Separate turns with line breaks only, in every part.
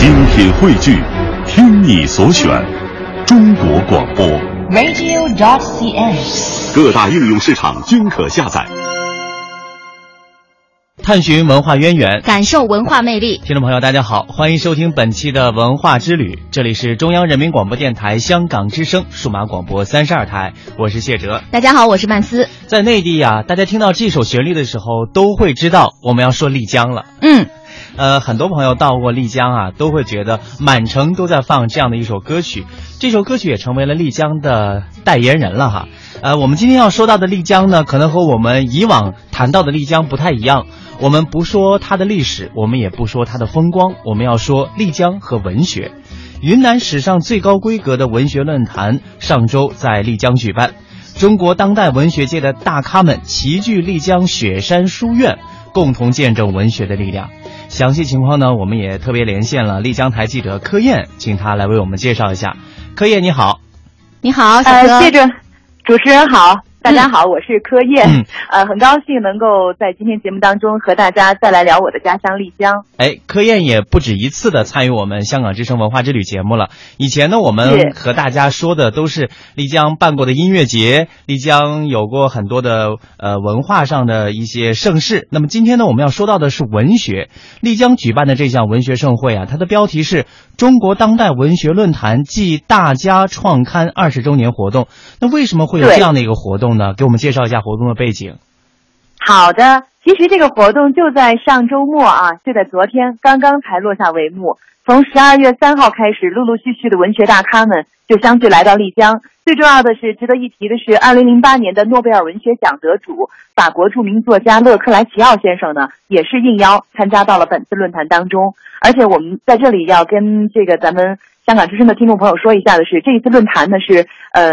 精品汇聚，听你所选，中国广播。
radio.cn。
各大应用市场均可下载。
探寻文化渊源，
感受文化魅力。
听众朋友，大家好，欢迎收听本期的文化之旅，这里是中央人民广播电台香港之声数码广播三十二台，我是谢哲。
大家好，我是曼斯。
在内地呀、大家听到这首旋律的时候，都会知道我们要说丽江了。
嗯，
呃，很多朋友到过丽江啊，都会觉得满城都在放这样的一首歌曲，这首歌曲也成为了丽江的代言人了哈。呃，我们今天要说到的丽江呢，可能和我们以往谈到的丽江不太一样。我们不说它的历史，我们也不说它的风光，我们要说丽江和文学。云南史上最高规格的文学论坛上周在丽江举办，中国当代文学界的大咖们齐聚丽江雪山书院，共同见证文学的力量。详细情况呢，我们也特别连线了丽江台记者柯燕，请他来为我们介绍一下。柯燕你好，
你好，小
呃，
哥。
谢着主持人好，大家好，我是柯燕，
嗯
呃，很高兴能够在今天节目当中和大家再来聊我的家乡丽江。
哎，柯燕也不止一次的参与我们香港之声文化之旅节目了。以前呢，我们和大家说的都是丽江办过的音乐节，丽江有过很多的呃文化上的一些盛事。那么今天呢，我们要说到的是文学。丽江举办的这项文学盛会啊，它的标题是中国当代文学论坛暨大家创刊二十周年活动。那为什么会有这样的一个活动呢？给我们介绍一下活动的背景。
好的，其实这个活动就在上周末啊，就在昨天刚刚才落下帷幕。从十二月三号开始，陆陆续续的文学大咖们就相继来到丽江。最重要的是，值得一提的是，二零零八年的诺贝尔文学奖得主法国著名作家勒克莱齐奥先生呢，也是应邀参加到了本次论坛当中。而且我们在这里要跟这个咱们香港之声的听众朋友说一下的是，这一次论坛呢是呃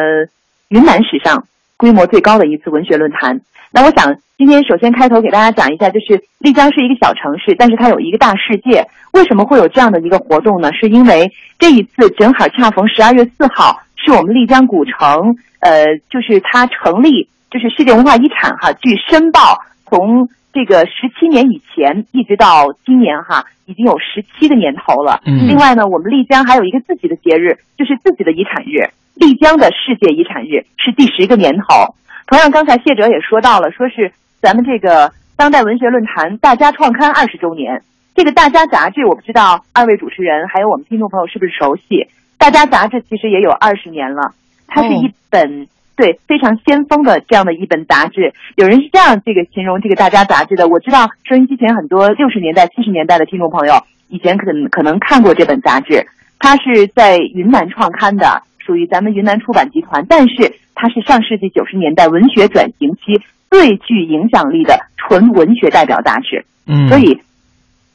云南史上规模最高的一次文学论坛。那我想今天首先开头给大家讲一下，就是丽江是一个小城市，但是它有一个大世界。为什么会有这样的一个活动呢？是因为这一次正好恰逢十二月四号，是我们丽江古城，呃，就是它成立，就是世界文化遗产哈。据申报，从这个十七年以前一直到今年哈，已经有十七个年头了。
嗯
另外呢，我们丽江还有一个自己的节日，就是自己的遗产日——丽江的世界遗产日，是第十个年头。同样，刚才谢哲也说到了，说是咱们这个当代文学论坛大家创刊二十周年。这个《大家》杂志，我不知道二位主持人还有我们听众朋友是不是熟悉？《大家》杂志其实也有二十年了，它是一本、对非常先锋的这样的一本杂志。有人是这样这个形容这个《大家》杂志的，我知道收音机前很多六十年代、七十年代的听众朋友以前可能可能看过这本杂志，它是在云南创刊的，属于咱们云南出版集团，但是它是上世纪九十年代文学转型期最具影响力的纯文学代表杂志。
嗯，
所以，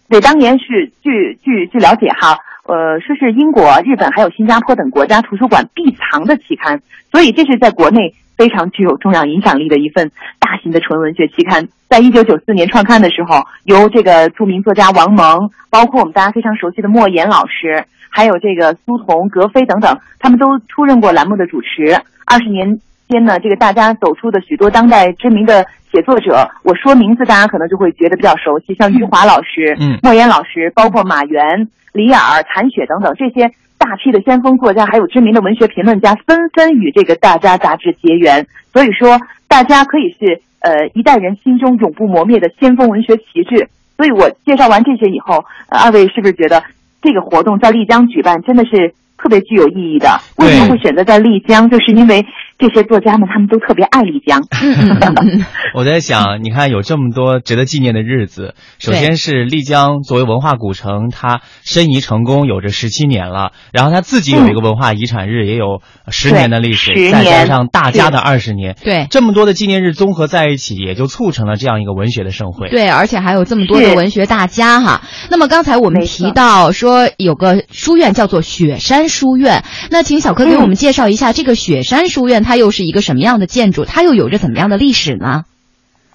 对，当年是据据据了解哈，呃，说是英国、日本还有新加坡等国家图书馆必藏的期刊，所以这是在国内非常具有重要影响力的一份大型的纯文学期刊。在一九九四年创刊的时候，由这个著名作家王蒙，包括我们大家非常熟悉的莫言老师，还有这个苏童、格非等等，他们都出任过栏目的主持。二十年间呢，这个大家走出的许多当代知名的写作者，我说名字大家可能就会觉得比较熟悉，像余华老师、
嗯
莫言老师，包括马原、李尔、谭雪等等这些大批的先锋作家，还有知名的文学评论家，纷纷与这个《大家》杂志结缘。所以说，大家可以是呃一代人心中永不磨灭的先锋文学旗帜。所以我介绍完这些以后，呃、二位是不是觉得这个活动在丽江举办真的是特别具有意义的？为什么会选择在丽江？就是因为这些作家们他们都特别爱丽江。
我在想，你看有这么多值得纪念的日子。首先是丽江作为文化古城，它申遗成功有着十七年了，然后它自己有一个文化遗产日，也有十年的历史，再加上大家的二十年，
对
这么多的纪念日综合在一起，也就促成了这样一个文学的盛会。
对，而且还有这么多的文学大家哈。那么刚才我们提到说有个书院叫做雪山书院，那请小柯给我们介绍一下这个雪山书院它它又是一个什么样的建筑，它又有着怎么样的历史呢？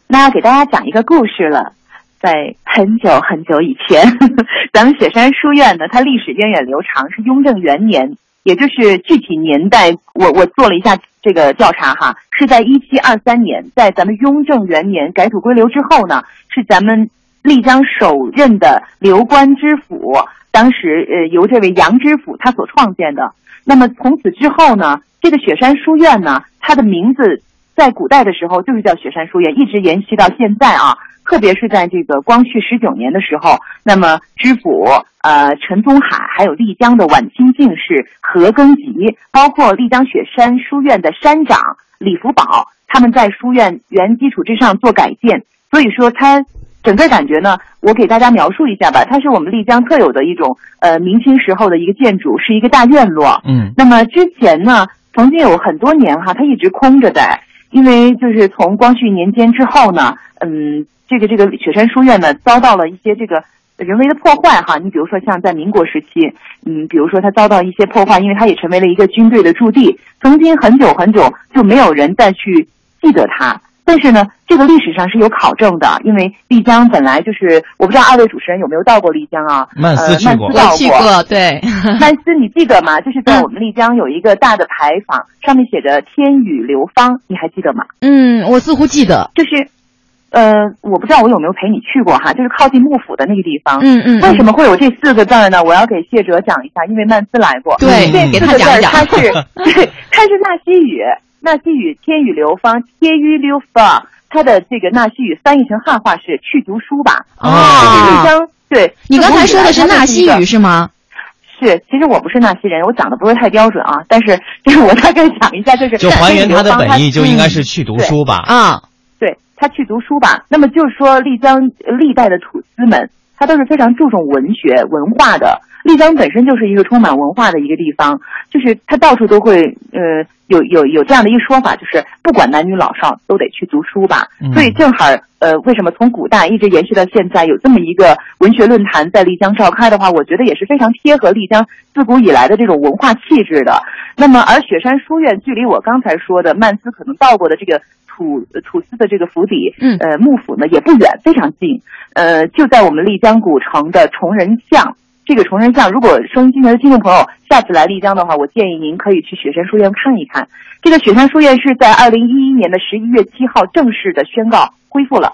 那要给大家讲一个故事了。在很久很久以前，咱们雪山书院呢，它历史源远流长，是雍正元年，也就是具体年代，我我做了一下这个调查哈，是在一七二三年，在咱们雍正元年改土归流之后呢，是咱们丽江首任的刘官知府，当时呃由这位杨知府他所创建的。那么从此之后呢，这个雪山书院呢，它的名字在古代的时候就是叫雪山书院，一直延续到现在啊。特别是在这个光绪十九年的时候，那么知府呃陈宗海，还有丽江的晚清进士何庚吉，包括丽江雪山书院的山长李福宝，他们在书院原基础之上做改建。所以说，它整个感觉呢，我给大家描述一下吧，它是我们丽江特有的一种呃明清时候的一个建筑，是一个大院落。
嗯，
那么之前呢，曾经有很多年哈，它一直空着的，因为就是从光绪年间之后呢，嗯。这个这个雪山书院呢，遭到了一些这个人为的破坏哈。你比如说像在民国时期，嗯，比如说它遭到一些破坏，因为它也成为了一个军队的驻地，曾经很久很久就没有人再去记得它。但是呢，这个历史上是有考证的，因为丽江本来就是，我不知道二位主持人有没有到过丽江啊？
曼斯去过，
我去过，对。
曼斯你记得吗？就是在我们丽江有一个大的牌坊，上面写着“天宇流芳”，你还记得吗？
嗯，我似乎记得，
就是。呃，我不知道我有没有陪你去过哈，就是靠近幕府的那个地方。
嗯嗯。
为什么会有这四个字呢？我要给谢哲讲一下，因为曼斯来过。
对，
这四个字它是，对，它是纳西语，纳西语天语流芳，天语流芳。它的这个纳西语翻译成汉话是去读书吧。
啊。
丽江，对。
你刚才说的是纳西语是吗？
是，其实我不是纳西人，我讲的不是太标准啊。但是，就是我大概讲一下，就是
就还原它的本意，就应该是去读书吧。
啊。
对他去读书吧，那么就是说丽江历代的土司们，他都是非常注重文学文化的。丽江本身就是一个充满文化的一个地方，就是它到处都会，呃，有有有这样的一说法，就是不管男女老少都得去读书吧。所以正好，呃，为什么从古代一直延续到现在，有这么一个文学论坛在丽江召开的话，我觉得也是非常贴合丽江自古以来的这种文化气质的。那么，而雪山书院距离我刚才说的曼斯可能到过的这个。土土司的这个府邸，
嗯，
呃，幕府呢也不远，非常近，呃，就在我们丽江古城的崇仁巷。这个崇仁巷，如果收音机前的听众朋友下次来丽江的话，我建议您可以去雪山书院看一看。这个雪山书院是在二零一一年的十一月七号正式的宣告恢复了，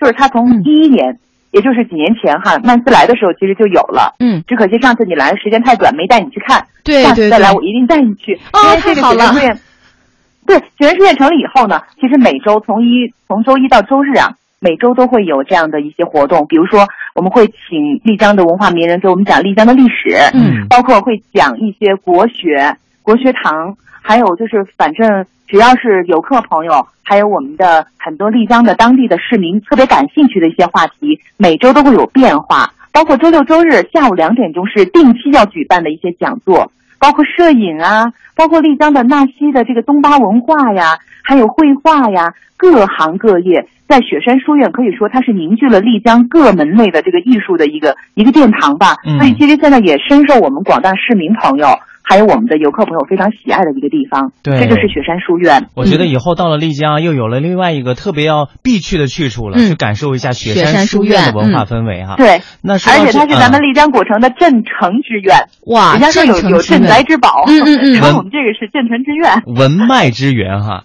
就是它从一一年，也就是几年前哈，曼斯来的时候其实就有了，
嗯，
只可惜上次你来的时间太短，没带你去看，
对，
下次再来我一定带你去，因为这个雪山书院。对，雪山书院成立以后呢，其实每周从一从周一到周日啊，每周都会有这样的一些活动。比如说，我们会请丽江的文化名人给我们讲丽江的历史，
嗯，
包括会讲一些国学、国学堂，还有就是反正只要是游客朋友，还有我们的很多丽江的当地的市民特别感兴趣的一些话题，每周都会有变化。包括周六周日下午两点钟是定期要举办的一些讲座。包括摄影啊，包括丽江的纳西的这个东巴文化呀，还有绘画呀，各行各业在雪山书院可以说它是凝聚了丽江各门类的这个艺术的一个一个殿堂吧。所以其实现在也深受我们广大市民朋友。还有我们的游客朋友非常喜爱的一个地方，
对，
这就是雪山书院。
我觉得以后到了丽江，又有了另外一个特别要必去的去处了，去感受一下雪
山
书院的文化氛围哈。
对，
那而
且它是咱们丽江古城的镇城之院，
哇，
人家说有有镇宅之宝，
嗯嗯嗯，
然后我们这个是镇城之院，
文脉之源哈。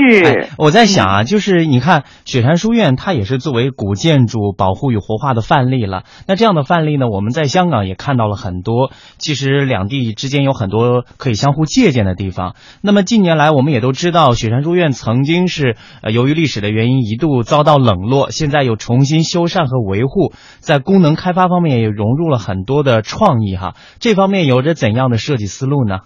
是，
我在想啊，就是你看雪山书院，它也是作为古建筑保护与活化的范例了。那这样的范例呢，我们在香港也看到了很多。其实两地之间有很多可以相互借鉴的地方。那么近年来，我们也都知道，雪山书院曾经是呃由于历史的原因一度遭到冷落，现在又重新修缮和维护，在功能开发方面也融入了很多的创意哈。这方面有着怎样的设计思路呢？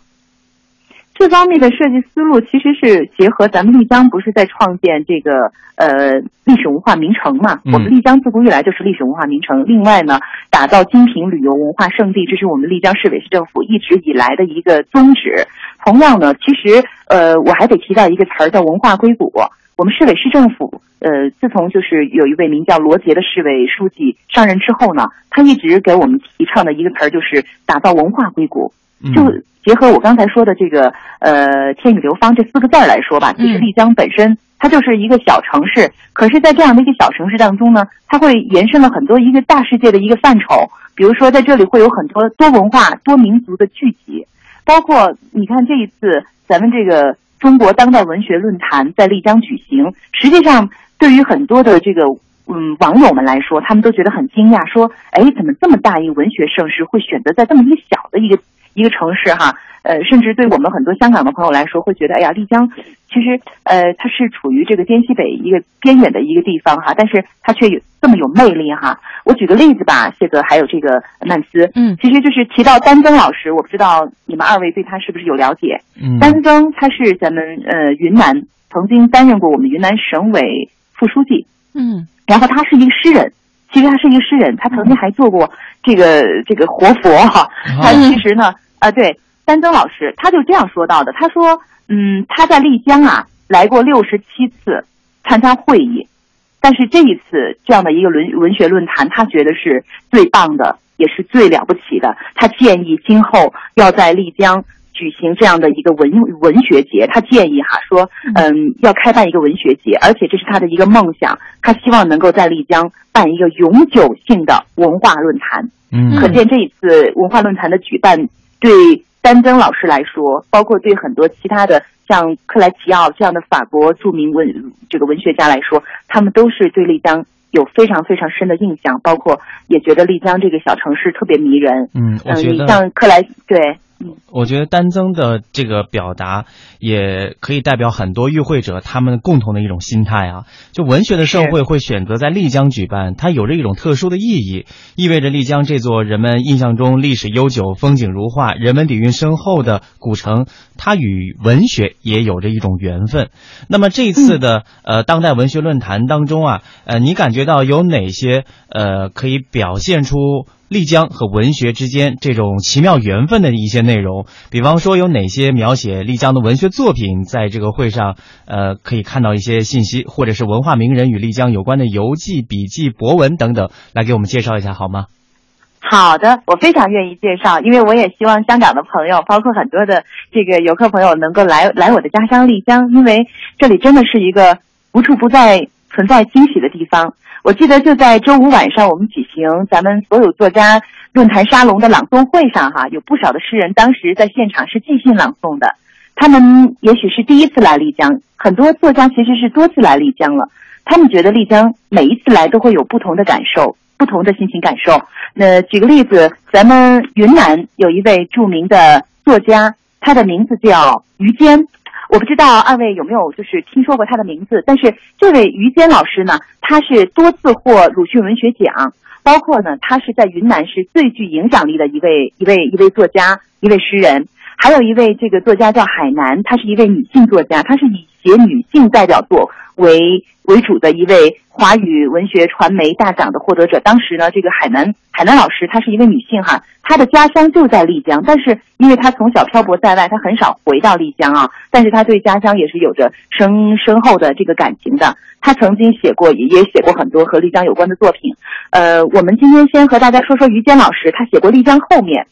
这方面的设计思路其实是结合咱们丽江不是在创建这个呃历史文化名城嘛？我们丽江自古以来就是历史文化名城。另外呢，打造精品旅游文化胜地，这是我们丽江市委市政府一直以来的一个宗旨。同样呢，其实呃我还得提到一个词儿叫文化硅谷。我们市委市政府呃自从就是有一位名叫罗杰的市委书记上任之后呢，他一直给我们提倡的一个词儿就是打造文化硅谷。就结合我刚才说的这个呃“天宇流芳”这四个字儿来说吧，其实丽江本身它就是一个小城市，可是，在这样的一个小城市当中呢，它会延伸了很多一个大世界的一个范畴。比如说，在这里会有很多多文化、多民族的聚集，包括你看这一次咱们这个中国当代文学论坛在丽江举行，实际上对于很多的这个嗯网友们来说，他们都觉得很惊讶，说，哎，怎么这么大一个文学盛世会选择在这么一个小的一个一个城市哈？呃，甚至对我们很多香港的朋友来说，会觉得，哎呀，丽江其实呃它是处于这个滇西北一个边远的一个地方哈，但是它却有这么有魅力哈。我举个例子吧，谢哥还有这个曼斯，
嗯
其实就是提到丹增老师，我不知道你们二位对他是不是有了解？
嗯
丹增他是咱们呃云南曾经担任过我们云南省委副书记，
嗯
然后他是一个诗人，其实他是一个诗人，他曾经还做过这个这个活佛哈。他其实呢，啊、对，丹增老师他就这样说到的，他说，嗯，他在丽江啊来过六十七次参加会议，但是这一次这样的一个文文学论坛，他觉得是最棒的，也是最了不起的。他建议今后要在丽江。举行这样的一个文文学节，他建议哈说，嗯，要开办一个文学节，而且这是他的一个梦想，他希望能够在丽江办一个永久性的文化论坛。
嗯
可见这一次文化论坛的举办，对丹增老师来说，包括对很多其他的像克莱齐奥这样的法国著名文这个文学家来说，他们都是对丽江有非常非常深的印象，包括也觉得丽江这个小城市特别迷人。
嗯，我
嗯，你
觉得
像克莱对，嗯
我觉得丹增的这个表达也可以代表很多与会者他们共同的一种心态啊。就文学的盛会会选择在丽江举办，它有着一种特殊的意义，意味着丽江这座人们印象中历史悠久、风景如画、人文底蕴深厚的古城，它与文学也有着一种缘分。那么这次的呃当代文学论坛当中啊，呃，你感觉到有哪些呃可以表现出丽江和文学之间这种奇妙缘分的一些内容？比方说有哪些描写丽江的文学作品在这个会上呃可以看到一些信息，或者是文化名人与丽江有关的游记、笔记、博文等等，来给我们介绍一下好吗？
好的，我非常愿意介绍，因为我也希望香港的朋友，包括很多的这个游客朋友，能够来来我的家乡丽江，因为这里真的是一个无处不在存在惊喜的地方。我记得就在周五晚上，我们举行咱们所有作家论坛沙龙的朗诵会上，哈，有不少的诗人当时在现场是即兴朗诵的。他们也许是第一次来丽江，很多作家其实是多次来丽江了。他们觉得丽江每一次来都会有不同的感受，不同的心情感受。那举个例子，咱们云南有一位著名的作家，他的名字叫于坚。我不知道二位有没有就是听说过他的名字，但是这位于坚老师呢，他是多次获鲁迅文学奖，包括呢，他是在云南是最具影响力的一位一位一位作家，一位诗人。还有一位这个作家叫海南，她是一位女性作家，她是以写女性代表作为为主的一位华语文学传媒大奖的获得者。当时呢，这个海南海南老师她是一位女性哈，她的家乡就在丽江，但是因为她从小漂泊在外，她很少回到丽江啊，但是她对家乡也是有着深深厚的这个感情的。她曾经写过，也也写过很多和丽江有关的作品。呃，我们今天先和大家说说于坚老师，他写过《丽江后面》。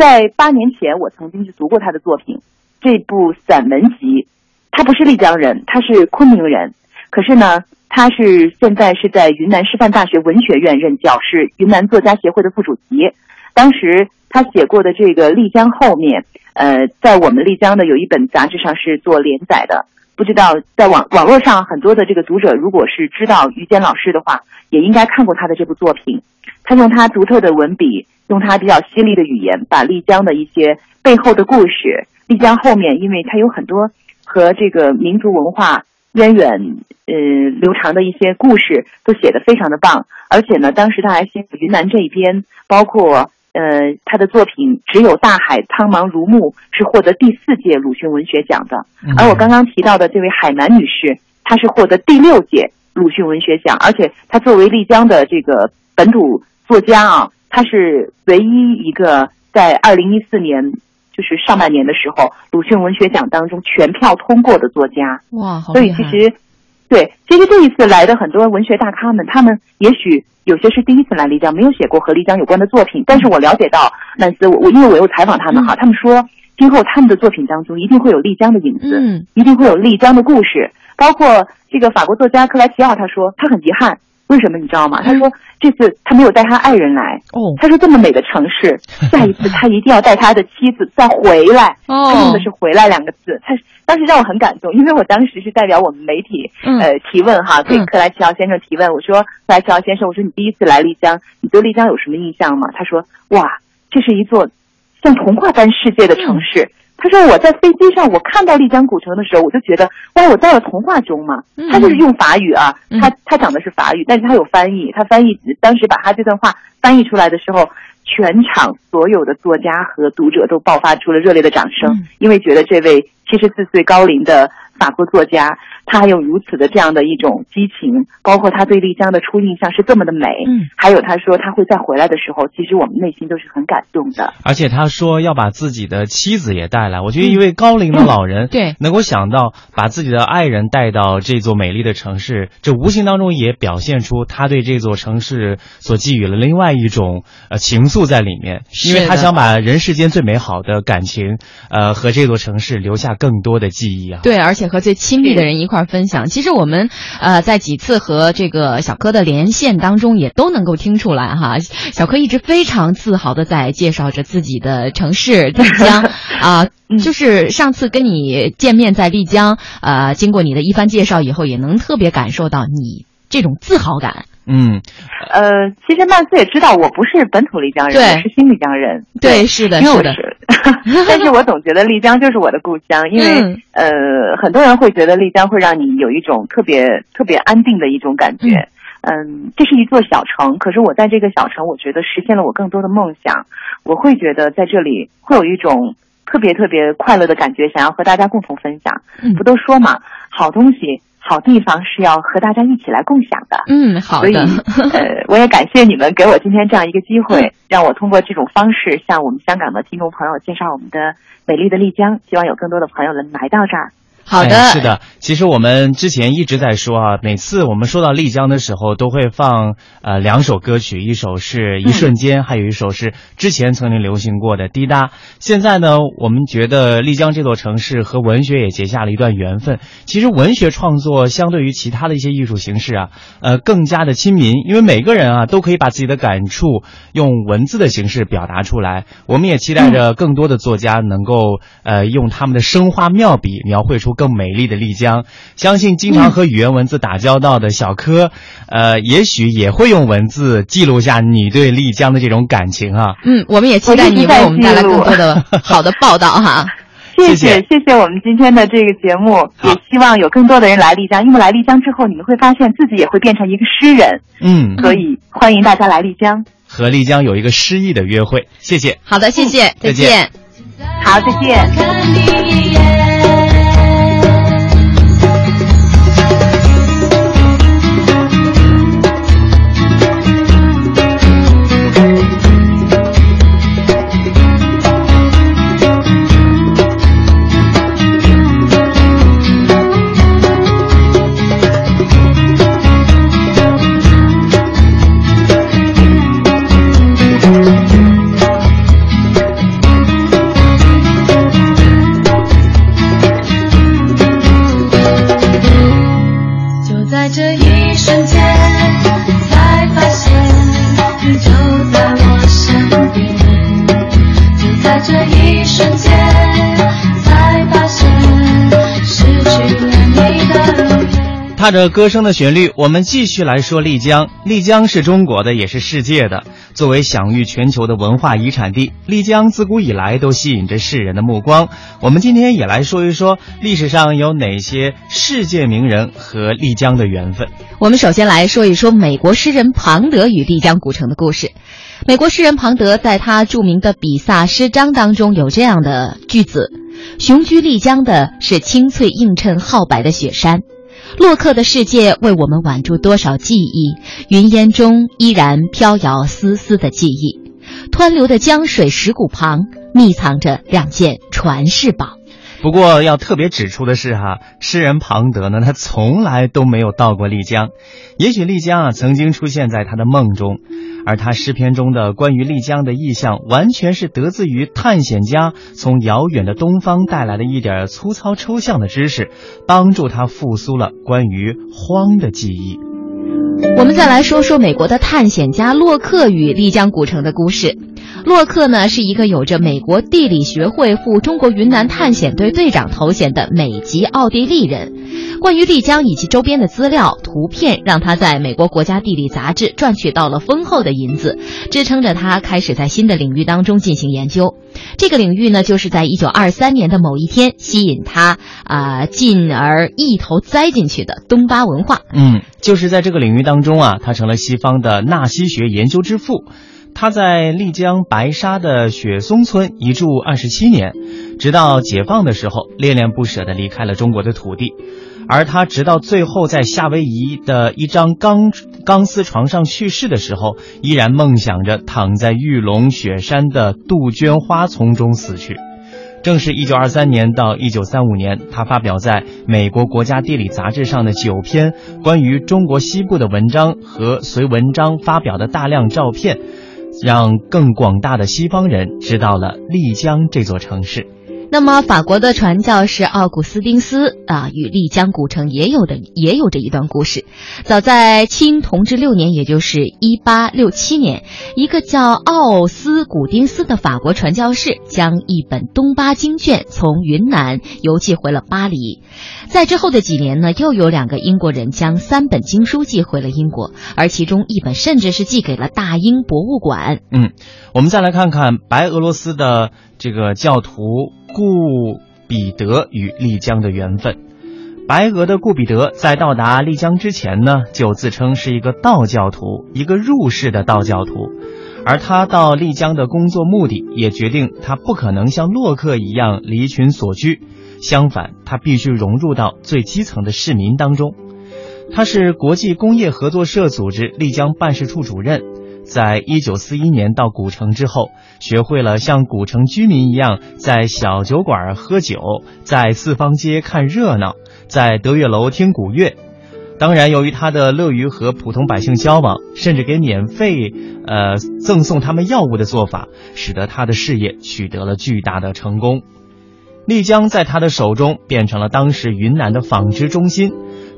在八年前，我曾经去读过他的作品，这部散文集。他不是丽江人，他是昆明人，可是呢，他是现在是在云南师范大学文学院任教，是云南作家协会的副主席。当时他写过的这个《丽江后面》，呃，在我们丽江的有一本杂志上是做连载的。不知道在网网络上很多的这个读者，如果是知道于坚老师的话，也应该看过他的这部作品。他用他独特的文笔，用他比较犀利的语言，把丽江的一些背后的故事，丽江后面，因为它有很多和这个民族文化渊远呃流长的一些故事，都写得非常的棒。而且呢，当时他还写云南这一边，包括呃他的作品《只有大海苍茫如沐》是获得第四届鲁迅文学奖的。而我刚刚提到的这位海南女士，她是获得第六届鲁迅文学奖，而且她作为丽江的这个本土作家啊，他是唯一一个在二零一四年就是上半年的时候，鲁迅文学奖当中全票通过的作家。
哇，好
所以！其实，对，其实这一次来的很多文学大咖们，他们也许有些是第一次来丽江，没有写过和丽江有关的作品。但是我了解到，曼斯，我我因为我有采访他们哈，他们说今后他们的作品当中一定会有丽江的影子，
嗯
一定会有丽江的故事。包括这个法国作家克莱齐奥，他说他很遗憾，为什么你知道吗？他说这次他没有带他爱人来，
哦
他说这么美的城市，下一次他一定要带他的妻子再回来。
哦
他用的是“回来”两个字，他当时让我很感动，因为我当时是代表我们媒体，
嗯
呃，提问哈，给
嗯
克莱奇奥先生提问。我说：“克莱奇奥先生，我说你第一次来丽江，你对丽江有什么印象吗？”他说：“哇，这是一座像童话般世界的城市。他说：“我在飞机上，我看到丽江古城的时候，我就觉得，哇，我到了童话中嘛。
嗯
他就是用法语啊，
嗯
他他讲的是法语，但是他有翻译，他翻译当时把他这段话翻译出来的时候，全场所有的作家和读者都爆发出了热烈的掌声，
嗯
因为觉得这位七十四岁高龄的法国作家，他还有如此的这样的一种激情，包括他对丽江的初印象是这么的美，
嗯，
还有他说他会再回来的时候，其实我们内心都是很感动的。
而且他说要把自己的妻子也带来，我觉得一位高龄的老人，
嗯对。
能够想到把自己的爱人带到这座美丽的城市，这无形当中也表现出他对这座城市所寄予了另外一种呃情愫在里面，因为他想把人世间最美好的感情，呃和这座城市留下更多的记忆啊。
对，而且和最亲密的人一块儿分享。其实我们呃在几次和这个小柯的连线当中，也都能够听出来哈，小柯一直非常自豪的在介绍着自己的城市丽江 啊。就是上次跟你见面在丽江，呃，经过你的一番介绍以后，也能特别感受到你这种自豪感。
嗯，
呃，其实曼斯也知道我不是本土丽江人，
对
我是新丽江人。
对，是的，是的，
因为我是，但是我总觉得丽江就是我的故乡，因为、
嗯
呃，很多人会觉得丽江会让你有一种特别特别安定的一种感觉。嗯，这是一座小城，可是我在这个小城，我觉得实现了我更多的梦想。我会觉得在这里会有一种特别特别快乐的感觉，想要和大家共同分享。
嗯
不都说嘛，好东西、好地方是要和大家一起来共享的。
嗯，好
所以
的，，
呃，我也感谢你们给我今天这样一个机会，让我通过这种方式向我们香港的听众朋友介绍我们的美丽的丽江。希望有更多的朋友能来到这儿。
好的，
哎是的。其实我们之前一直在说啊，每次我们说到丽江的时候，都会放呃两首歌曲，一首是《一瞬间》，还有一首是之前曾经流行过的《滴答》。现在呢，我们觉得丽江这座城市和文学也结下了一段缘分。其实文学创作相对于其他的一些艺术形式啊，呃，更加的亲民，因为每个人啊都可以把自己的感触用文字的形式表达出来。我们也期待着更多的作家能够呃用他们的生花妙笔描绘出更美丽的丽江。相信经常和语言文字打交道的小柯，呃，也许也会用文字记录下你对丽江的这种感情啊。
嗯，我们也期待你为我们带来更多的好的报道哈。
谢
谢
谢谢我们今天的这个节目，也希望有更多的人来丽江，因为来丽江之后，你们会发现自己也会变成一个诗人，
嗯，
所以欢迎大家来丽江。
和丽江有一个诗意的约会。谢谢。
好的，谢谢，
再见
见。
好，再见。
踏着歌声的旋律，我们继续来说丽江。丽江是中国的，也是世界的。作为享誉全球的文化遗产地，丽江自古以来都吸引着世人的目光。我们今天也来说一说历史上有哪些世界名人和丽江的缘分。
我们首先来说一说美国诗人庞德与丽江古城的故事。美国诗人庞德在他著名的《比萨诗章》当中有这样的句子：“雄居丽江的是青翠映衬皓白的雪山。”洛克的世界为我们挽住多少记忆？云烟中依然飘摇丝丝的记忆。湍流的江水石谷旁，密藏着两件传世宝。
不过要特别指出的是哈，诗人庞德呢，他从来都没有到过丽江。也许丽江啊曾经出现在他的梦中，而他诗篇中的关于丽江的意象，完全是得自于探险家从遥远的东方带来的一点粗糙抽象的知识，帮助他复苏了关于荒的记忆。
我们再来说说美国的探险家洛克与丽江古城的故事。洛克呢是一个有着美国地理学会赴中国云南探险队队长头衔的美籍奥地利人。关于丽江以及周边的资料、图片，让他在美国国家地理杂志赚取到了丰厚的银子，支撑着他开始在新的领域当中进行研究。这个领域呢，就是在一九二三年的某一天吸引他啊，进而一头栽进去的东巴文化。
嗯，就是在这个领域当中啊，他成了西方的纳西学研究之父。他在丽江白沙的雪松村一住二十七年，直到解放的时候，恋恋不舍地离开了中国的土地。而他直到最后在夏威夷的一张钢钢丝床上去世的时候，依然梦想着躺在玉龙雪山的杜鹃花丛中死去。正是一九二三年到一九三五年，他发表在美国国家地理杂志上的九篇关于中国西部的文章和随文章发表的大量照片。让更广大的西方人知道了丽江这座城市。
那么，法国的传教士奥古斯丁斯啊，与丽江古城也有的也有着一段故事。早在清同治六年，也就是一八六七年，一个叫奥斯古丁斯的法国传教士将一本东巴经卷从云南邮寄回了巴黎。在之后的几年呢，又有两个英国人将三本经书寄回了英国，而其中一本甚至是寄给了大英博物馆。
嗯，我们再来看看白俄罗斯的这个教徒。顾彼得与丽江的缘分。白俄的顾彼得在到达丽江之前呢，就自称是一个道教徒，一个入世的道教徒。而他到丽江的工作目的，也决定他不可能像洛克一样离群所居，相反，他必须融入到最基层的市民当中。他是国际工业合作社组织丽江办事处主任。在一九四一年到古城之后，学会了像古城居民一样在小酒馆喝酒，在四方街看热闹，在德月楼听古乐。当然，由于他的乐于和普通百姓交往，甚至给免费呃赠送他们药物的做法，使得他的事业取得了巨大的成功。丽江在他的手中变成了当时云南的纺织中心。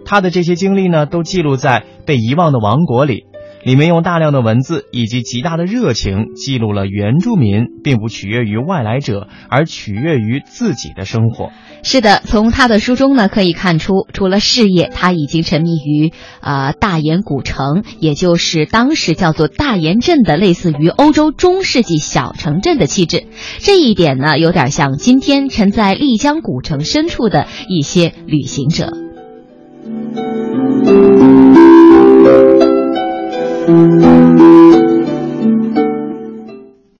他的这些经历呢，都记录在《被遗忘的王国》里。里面用大量的文字以及极大的热情，记录了原住民并不取悦于外来者，而取悦于自己的生活。
是的，从他的书中呢可以看出，除了事业，他已经沉迷于呃大研古城，也就是当时叫做大研镇的类似于欧洲中世纪小城镇的气质。这一点呢，有点像今天沉在丽江古城深处的一些旅行者。
Thank you.